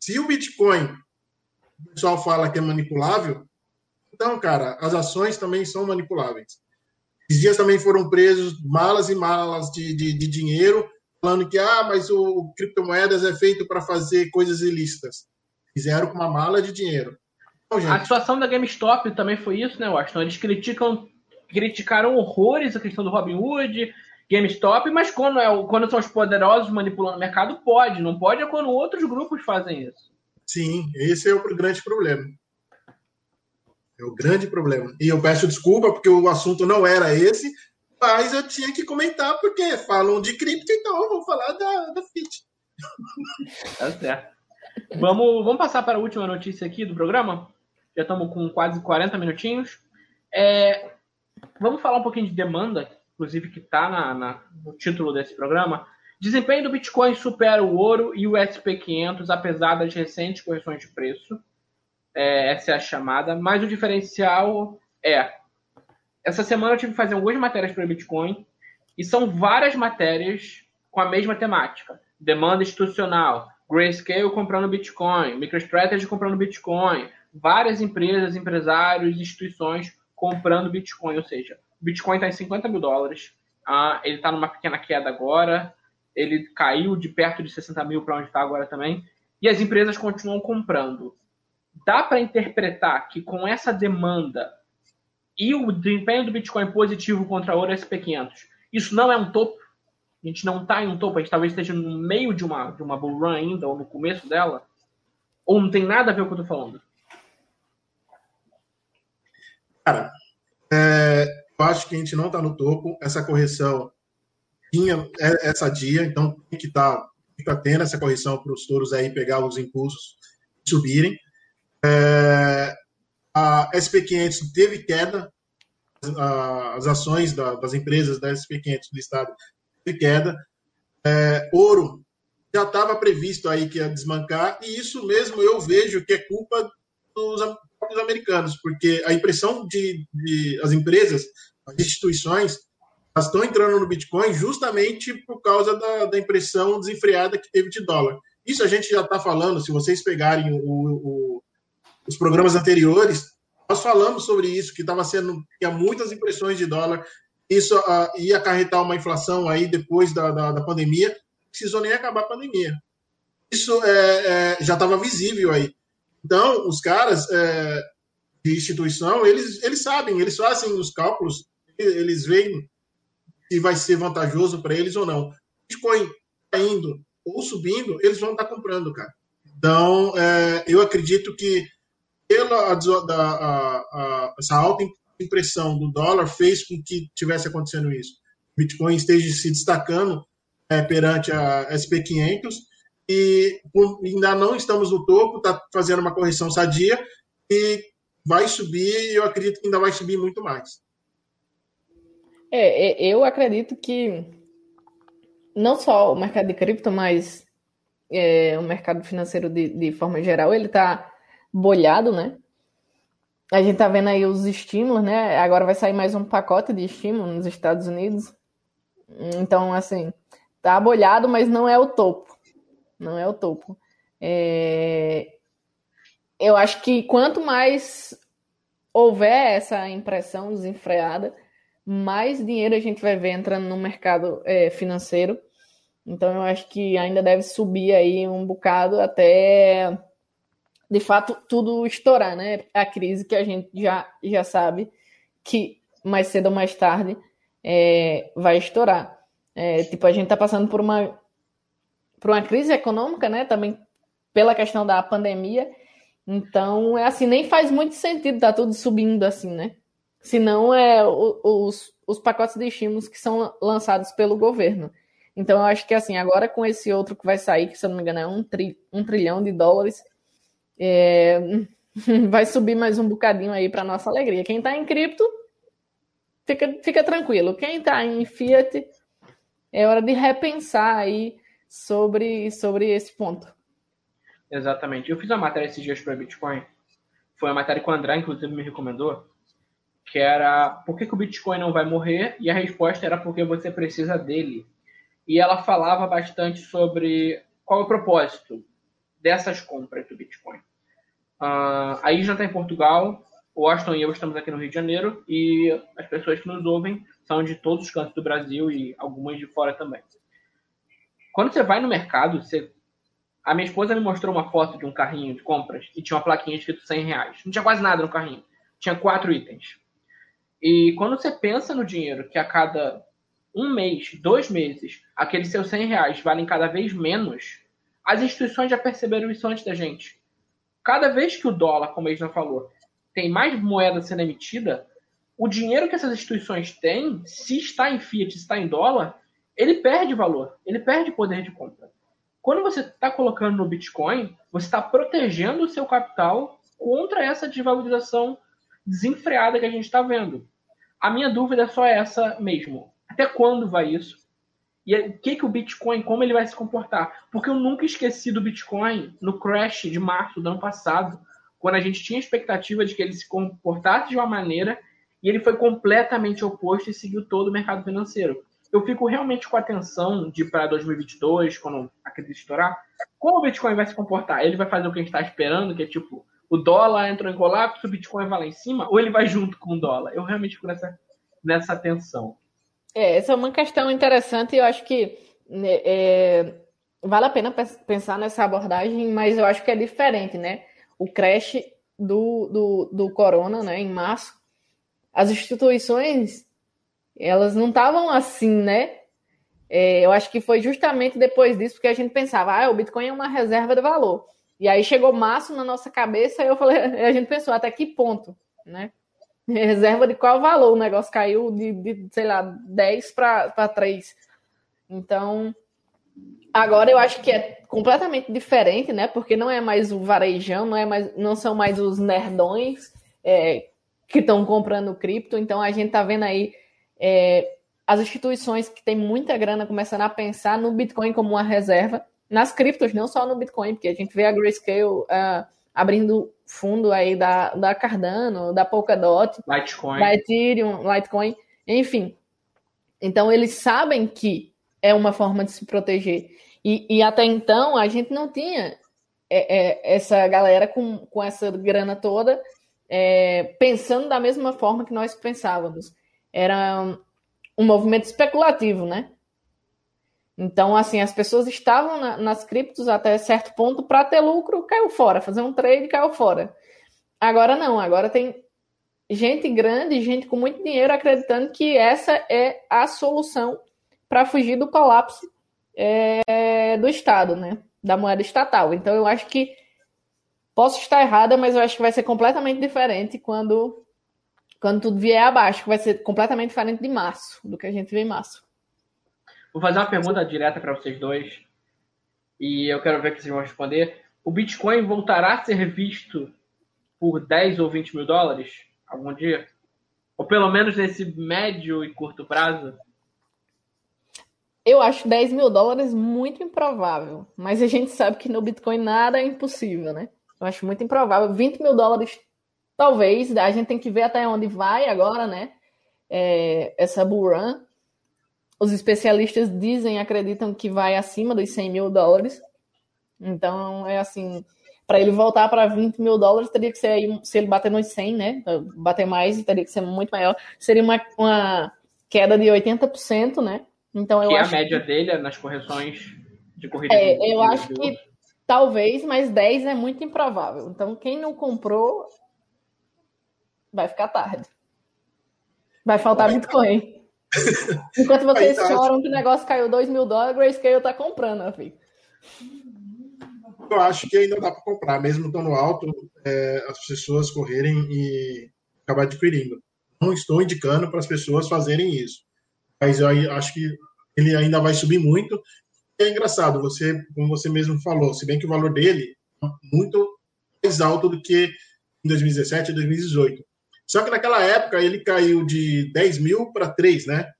B: se o Bitcoin o pessoal fala que é manipulável. Então, cara, as ações também são manipuláveis. Esses dias também foram presos malas e malas de, de, de dinheiro, falando que, ah, mas o criptomoedas é feito para fazer coisas ilícitas. Fizeram com uma mala de dinheiro.
A: Então, gente, a situação da GameStop também foi isso, né, Washington? Eles criticam, criticaram horrores a questão do Robin Hood, GameStop, mas quando, é, quando são os poderosos manipulando o mercado, pode. Não pode é quando outros grupos fazem isso.
B: Sim, esse é o grande problema. É o grande problema. E eu peço desculpa porque o assunto não era esse, mas eu tinha que comentar porque falam de cripto, então eu vou falar da, da FIT.
A: Tá certo. Vamos, vamos passar para a última notícia aqui do programa. Já estamos com quase 40 minutinhos. É, vamos falar um pouquinho de demanda, inclusive que está no título desse programa. Desempenho do Bitcoin supera o ouro e o SP500, apesar das recentes correções de preço. É, essa é a chamada. Mas o diferencial é. Essa semana eu tive que fazer algumas matérias para o Bitcoin e são várias matérias com a mesma temática: demanda institucional, Grayscale comprando Bitcoin, MicroStrategy comprando Bitcoin, várias empresas, empresários, instituições comprando Bitcoin. Ou seja, o Bitcoin está em 50 mil dólares, uh, ele está numa pequena queda agora, ele caiu de perto de 60 mil para onde está agora também, e as empresas continuam comprando. Dá para interpretar que com essa demanda e o desempenho do Bitcoin positivo contra a ouro SP500, isso não é um topo? A gente não está em um topo, a gente talvez esteja no meio de uma, de uma bull run ainda, ou no começo dela? Ou não tem nada a ver com o que eu estou falando?
B: Cara, é, eu acho que a gente não está no topo. Essa correção tinha essa dia, então tem que estar tá, tendo essa correção para os touros aí pegar os impulsos e subirem. É, a SP500 teve queda, as ações da, das empresas da SP500 do estado teve queda. É, ouro já estava previsto aí que ia desmancar, e isso mesmo eu vejo que é culpa dos próprios americanos, porque a impressão de, de as empresas, as instituições, elas estão entrando no Bitcoin justamente por causa da, da impressão desenfreada que teve de dólar. Isso a gente já está falando, se vocês pegarem o, o, os programas anteriores, nós falamos sobre isso, que estava sendo, tinha muitas impressões de dólar, isso uh, ia acarretar uma inflação aí depois da, da, da pandemia, precisou nem acabar a pandemia. Isso é, é, já estava visível aí. Então, os caras é, de instituição, eles, eles sabem, eles fazem os cálculos, eles veem se vai ser vantajoso para eles ou não. Bitcoin indo ou subindo, eles vão estar comprando, cara. Então, é, eu acredito que pela da, a, a, essa alta impressão do dólar fez com que tivesse acontecendo isso. Bitcoin esteja se destacando é, perante a SP500 e por, ainda não estamos no topo, está fazendo uma correção sadia e vai subir e eu acredito que ainda vai subir muito mais.
C: É, é, eu acredito que não só o mercado de cripto, mas é, o mercado financeiro de, de forma geral, ele está bolhado, né? A gente tá vendo aí os estímulos, né? Agora vai sair mais um pacote de estímulo nos Estados Unidos. Então, assim, tá bolhado, mas não é o topo. Não é o topo. É... Eu acho que quanto mais houver essa impressão desenfreada, mais dinheiro a gente vai ver entrando no mercado é, financeiro. Então eu acho que ainda deve subir aí um bocado até de fato tudo estourar, né? A crise que a gente já, já sabe que mais cedo ou mais tarde é, vai estourar. É, tipo, a gente está passando por uma, por uma crise econômica, né? Também pela questão da pandemia. Então, é assim, nem faz muito sentido tá tudo subindo assim, né? se não é os, os pacotes de estímulos que são lançados pelo governo. Então, eu acho que assim, agora com esse outro que vai sair, que se eu não me engano é um, tri, um trilhão de dólares, é, vai subir mais um bocadinho aí para nossa alegria. Quem está em cripto, fica, fica tranquilo. Quem está em fiat, é hora de repensar aí sobre, sobre esse ponto.
A: Exatamente. Eu fiz uma matéria esses dias para Bitcoin. Foi uma matéria que o André, inclusive, me recomendou que era por que, que o Bitcoin não vai morrer? E a resposta era porque você precisa dele. E ela falava bastante sobre qual é o propósito dessas compras do Bitcoin. Uh, a Isla está em Portugal, o Austin e eu estamos aqui no Rio de Janeiro, e as pessoas que nos ouvem são de todos os cantos do Brasil e algumas de fora também. Quando você vai no mercado, você... a minha esposa me mostrou uma foto de um carrinho de compras e tinha uma plaquinha escrito 100 reais. Não tinha quase nada no carrinho. Tinha quatro itens. E quando você pensa no dinheiro que a cada um mês, dois meses, aqueles seus 100 reais valem cada vez menos, as instituições já perceberam isso antes da gente. Cada vez que o dólar, como a já falou, tem mais moeda sendo emitida, o dinheiro que essas instituições têm, se está em fiat, se está em dólar, ele perde valor, ele perde poder de compra. Quando você está colocando no Bitcoin, você está protegendo o seu capital contra essa desvalorização desenfreada que a gente está vendo. A minha dúvida é só essa mesmo. Até quando vai isso? E o que, que o Bitcoin, como ele vai se comportar? Porque eu nunca esqueci do Bitcoin no crash de março do ano passado, quando a gente tinha expectativa de que ele se comportasse de uma maneira e ele foi completamente oposto e seguiu todo o mercado financeiro. Eu fico realmente com atenção de para 2022, quando a crise estourar, como o Bitcoin vai se comportar? Ele vai fazer o que a gente está esperando, que é tipo o dólar entrou em colapso, o Bitcoin vai lá em cima, ou ele vai junto com o dólar? Eu realmente fico nessa, nessa tensão.
C: É, essa é uma questão interessante e eu acho que né, é, vale a pena pensar nessa abordagem, mas eu acho que é diferente, né? O crash do, do, do corona, né, em março, as instituições, elas não estavam assim, né? É, eu acho que foi justamente depois disso que a gente pensava, ah, o Bitcoin é uma reserva de valor. E aí chegou março na nossa cabeça e eu falei, a gente pensou até que ponto, né? Reserva de qual valor? O negócio caiu de, de sei lá, 10 para 3. Então, agora eu acho que é completamente diferente, né? Porque não é mais o varejão, não, é mais, não são mais os nerdões é, que estão comprando cripto. Então, a gente tá vendo aí é, as instituições que têm muita grana começando a pensar no Bitcoin como uma reserva nas criptos, não só no Bitcoin, porque a gente vê a Grayscale uh, abrindo fundo aí da, da Cardano, da Polkadot,
A: Litecoin.
C: da Ethereum, Litecoin, enfim. Então, eles sabem que é uma forma de se proteger. E, e até então, a gente não tinha é, é, essa galera com, com essa grana toda é, pensando da mesma forma que nós pensávamos. Era um, um movimento especulativo, né? Então, assim, as pessoas estavam na, nas criptos até certo ponto para ter lucro, caiu fora, fazer um trade, caiu fora. Agora não, agora tem gente grande, gente com muito dinheiro acreditando que essa é a solução para fugir do colapso é, do Estado, né? Da moeda estatal. Então eu acho que posso estar errada, mas eu acho que vai ser completamente diferente quando quando tudo vier abaixo, vai ser completamente diferente de março, do que a gente vê em março.
A: Vou fazer uma pergunta direta para vocês dois e eu quero ver que vocês vão responder. O Bitcoin voltará a ser visto por 10 ou 20 mil dólares algum dia? Ou pelo menos nesse médio e curto prazo?
C: Eu acho 10 mil dólares muito improvável, mas a gente sabe que no Bitcoin nada é impossível, né? Eu acho muito improvável. 20 mil dólares, talvez, a gente tem que ver até onde vai agora, né? É, essa bull run. Os especialistas dizem, acreditam que vai acima dos 100 mil dólares. Então, é assim, para ele voltar para 20 mil dólares, teria que ser aí, se ele bater nos 100, né? Bater mais, teria que ser muito maior. Seria uma, uma queda de 80%, né?
A: Então eu que acho é a média que... dele nas correções de corrida.
C: É, eu acho que talvez, mas 10 é muito improvável. Então quem não comprou vai ficar tarde. Vai faltar Bitcoin. Enquanto vocês tá. choram que o negócio caiu 2 mil dólares, Grayscale tá comprando, filho.
B: Eu acho que ainda dá para comprar, mesmo estando alto, é, as pessoas correrem e acabar adquirindo. Não estou indicando para as pessoas fazerem isso mas eu acho que ele ainda vai subir muito. É engraçado, você, como você mesmo falou, se bem que o valor dele é muito mais alto do que em 2017 e 2018. Só que naquela época ele caiu de 10 mil para 3, né?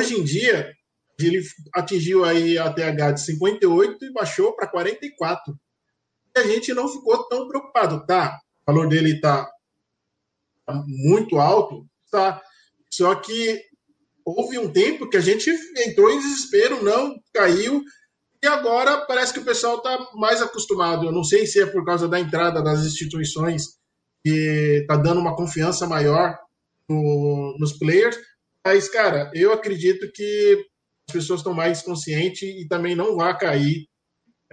B: Hoje em dia, ele atingiu aí a TH de 58 e baixou para 44. E a gente não ficou tão preocupado, tá? O valor dele está muito alto, tá? Só que houve um tempo que a gente entrou em desespero, não caiu, e agora parece que o pessoal está mais acostumado. Eu não sei se é por causa da entrada das instituições que está dando uma confiança maior no, nos players, mas, cara, eu acredito que as pessoas estão mais conscientes e também não vai cair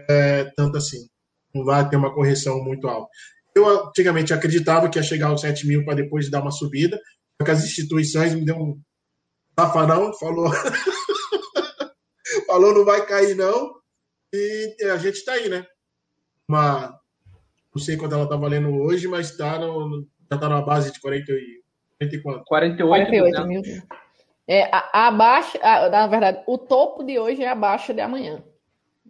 B: é, tanto assim. Não vai ter uma correção muito alta. Eu antigamente acreditava que ia chegar aos 7 mil para depois dar uma subida, que as instituições me deu um tafarão, falou, falou não vai cair não, e a gente está aí, né? Uma, não sei quanto ela está valendo hoje, mas tá no, já está na base de 40 e, 40 e quanto?
A: 48, 48
C: mil. É, a, a baixa, a, na verdade, o topo de hoje é a baixa de amanhã.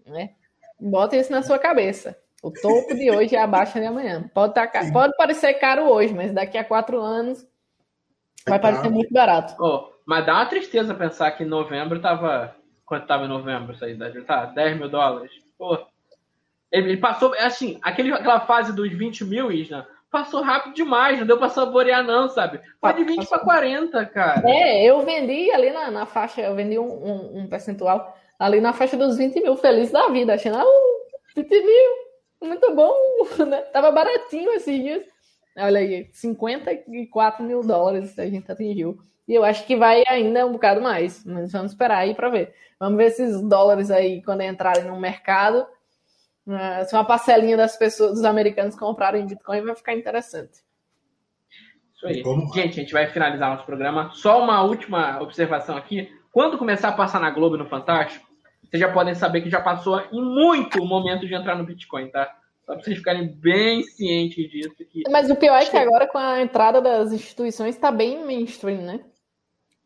C: Né? Bota isso na sua cabeça. O topo de hoje é a baixa de amanhã. Pode, tá, pode parecer caro hoje, mas daqui a quatro anos Vai parecer muito barato.
A: Oh, mas dá uma tristeza pensar que em novembro tava. Quanto tava em novembro isso aí? Tá, 10 mil dólares. Pô. Ele passou. É assim, aquele, aquela fase dos 20 mil, Isna, passou rápido demais, não deu pra saborear, não, sabe? Foi de 20 para 40, cara.
C: É, eu vendi ali na, na faixa, eu vendi um, um, um, percentual ali na faixa dos 20 mil, feliz da vida, achando, ah, 20 mil, muito bom, né? Tava baratinho esses dias. Olha aí, 54 mil dólares a gente atingiu. E eu acho que vai ainda um bocado mais. Mas vamos esperar aí para ver. Vamos ver esses dólares aí, quando entrarem no mercado, né, se uma parcelinha das pessoas, dos americanos comprarem Bitcoin, vai ficar interessante.
A: Isso aí. Gente, a gente vai finalizar nosso programa. Só uma última observação aqui. Quando começar a passar na Globo no Fantástico, vocês já podem saber que já passou em muito o momento de entrar no Bitcoin, tá? Só para vocês ficarem bem cientes disso. Que...
C: Mas o pior é que agora, com a entrada das instituições, está bem mainstream, né?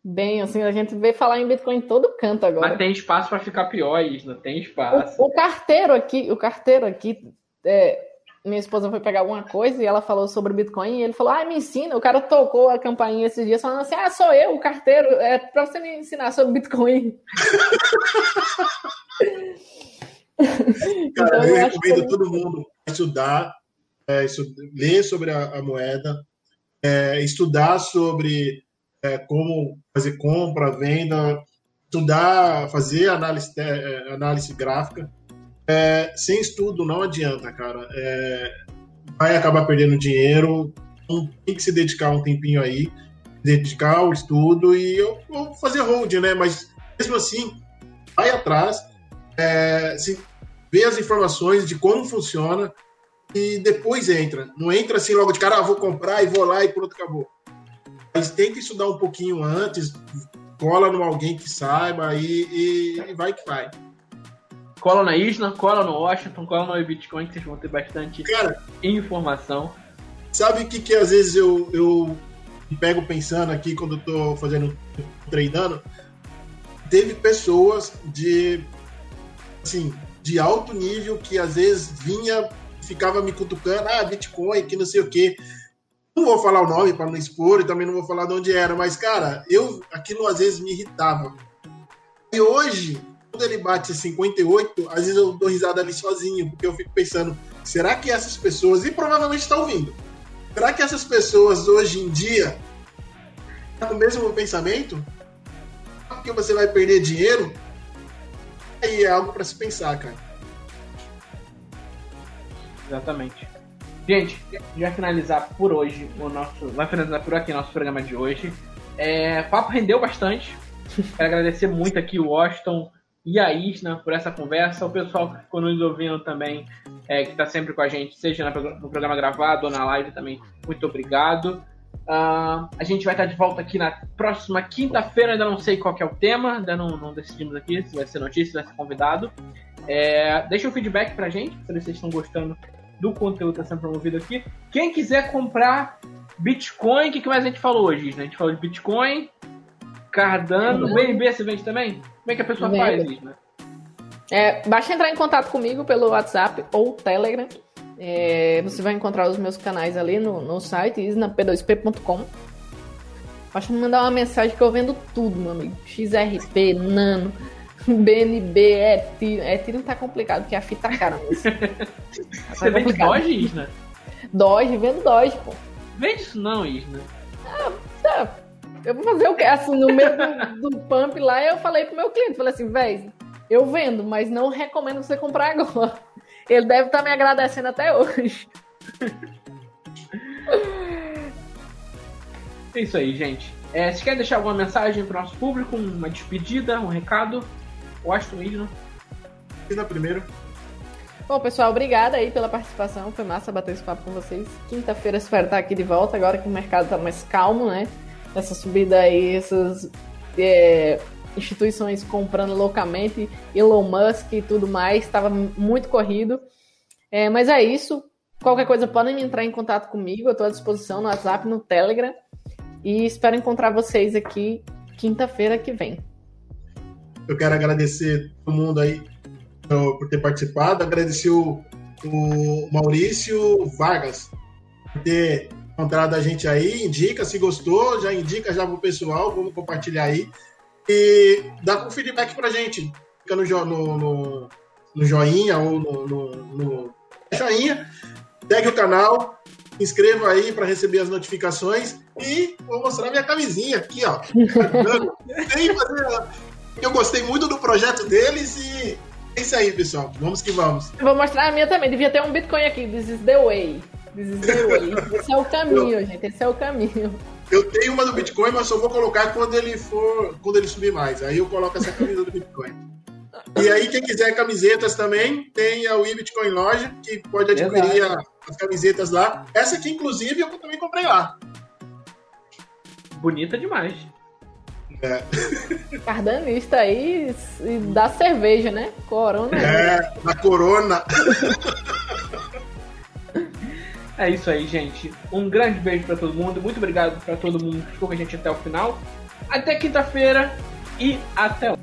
C: Bem, assim, a gente vê falar em Bitcoin em todo canto agora.
A: Mas tem espaço para ficar pior, isso, não tem espaço.
C: O, o, carteiro aqui, o carteiro aqui, é, minha esposa foi pegar alguma coisa e ela falou sobre Bitcoin e ele falou, ah, me ensina. O cara tocou a campainha esses dias falando assim, ah, sou eu, o carteiro, é para você me ensinar sobre Bitcoin.
B: Cara, então, eu, eu recomendo que... todo mundo estudar, é, ler sobre a, a moeda, é, estudar sobre é, como fazer compra, venda, estudar, fazer análise, é, análise gráfica. É, sem estudo não adianta, cara. É, vai acabar perdendo dinheiro. Então tem que se dedicar um tempinho aí, dedicar ao estudo e eu vou fazer hold, né? Mas mesmo assim, vai atrás. É, se ver as informações de como funciona, e depois entra. Não entra assim logo de cara, ah, vou comprar e vou lá e pronto, acabou. Mas tenta estudar um pouquinho antes, cola no alguém que saiba e, e vai que vai.
A: Cola na Isla, cola no Washington, cola no Bitcoin, que vocês vão ter bastante Cara, informação.
B: Sabe o que, que às vezes eu, eu pego pensando aqui quando eu tô fazendo, treinando? Teve pessoas de, assim, de alto nível que às vezes vinha, ficava me cutucando, ah, Bitcoin, que não sei o quê. Não vou falar o nome para não expor e também não vou falar de onde era, mas, cara, eu aquilo às vezes me irritava. E hoje, quando ele bate 58, às vezes eu dou risada ali sozinho, porque eu fico pensando, será que essas pessoas, e provavelmente está ouvindo, será que essas pessoas hoje em dia estão com o mesmo pensamento? Porque você vai perder dinheiro? Aí é algo para se pensar, cara.
A: Exatamente. Gente, já finalizar por hoje o nosso. Vai finalizar por aqui nosso programa de hoje. É, o papo rendeu bastante. Quero agradecer muito aqui o Washington e a Isna por essa conversa, o pessoal que ficou nos ouvindo também, é, que está sempre com a gente, seja no programa gravado ou na live também, muito obrigado. Uh, a gente vai estar de volta aqui na próxima quinta-feira, ainda não sei qual é o tema, ainda não, não, decidimos aqui se vai ser notícia, se vai ser convidado. É, deixa um feedback pra gente, se vocês estão gostando do conteúdo que está sendo promovido aqui. Quem quiser comprar Bitcoin, o que, que mais a gente falou hoje? Né? A gente falou de Bitcoin, Cardano, uhum. BNB você vende também? Como é que a pessoa faz isso, né?
C: É, basta entrar em contato comigo pelo WhatsApp ou Telegram. É, você vai encontrar os meus canais ali no, no site isnap2p.com. Basta me mandar uma mensagem que eu vendo tudo, meu amigo. XRP, Nano, BNB, Ethereum. Ethereum tá complicado, porque a fita tá cara.
A: Você vende Doge, Isna?
C: Doge, vendo Doge, pô.
A: Vende isso não, Isna.
C: Ah, tá. Eu vou fazer o quê? Assim, no meio do, do pump lá, eu falei pro meu cliente, falei assim, véi, eu vendo, mas não recomendo você comprar agora. Ele deve estar tá me agradecendo até hoje.
A: É isso aí, gente. É, se quer deixar alguma mensagem para o nosso público, uma despedida, um recado, Washington Igno.
B: na primeiro.
C: Bom, pessoal, obrigada aí pela participação. Foi massa bater esse papo com vocês. Quinta-feira espero estar aqui de volta, agora que o mercado está mais calmo, né? Essa subida aí, essas é, instituições comprando loucamente, Elon Musk e tudo mais, estava muito corrido. É, mas é isso. Qualquer coisa podem entrar em contato comigo, eu estou à disposição no WhatsApp, no Telegram. E espero encontrar vocês aqui quinta-feira que vem.
B: Eu quero agradecer todo mundo aí por ter participado, agradecer o, o Maurício Vargas por ter encontrado a gente aí, indica se gostou, já indica já pro pessoal, vamos compartilhar aí. E dá um feedback pra gente, fica no, no, no, no joinha ou no, joinha, segue o canal, inscreva aí para receber as notificações. E vou mostrar minha camisinha aqui, ó. Eu gostei muito do projeto deles e é isso aí, pessoal. Vamos que vamos.
C: Eu vou mostrar a minha também. Devia ter um Bitcoin aqui. This is the way. This is the way. Esse é o caminho, eu, gente. Esse é o caminho.
B: Eu tenho uma do Bitcoin, mas só vou colocar quando ele for, quando ele subir mais. Aí eu coloco essa camisa do Bitcoin. E aí, quem quiser camisetas também, tem a Wii Bitcoin Loja, que pode adquirir a, as camisetas lá. Essa aqui, inclusive, eu também comprei lá.
A: Bonita demais.
C: É. Cardanista aí da cerveja, né? Corona.
B: É, na Corona.
A: É isso aí, gente. Um grande beijo para todo mundo. Muito obrigado para todo mundo que ficou com a gente até o final. Até quinta-feira e até lá.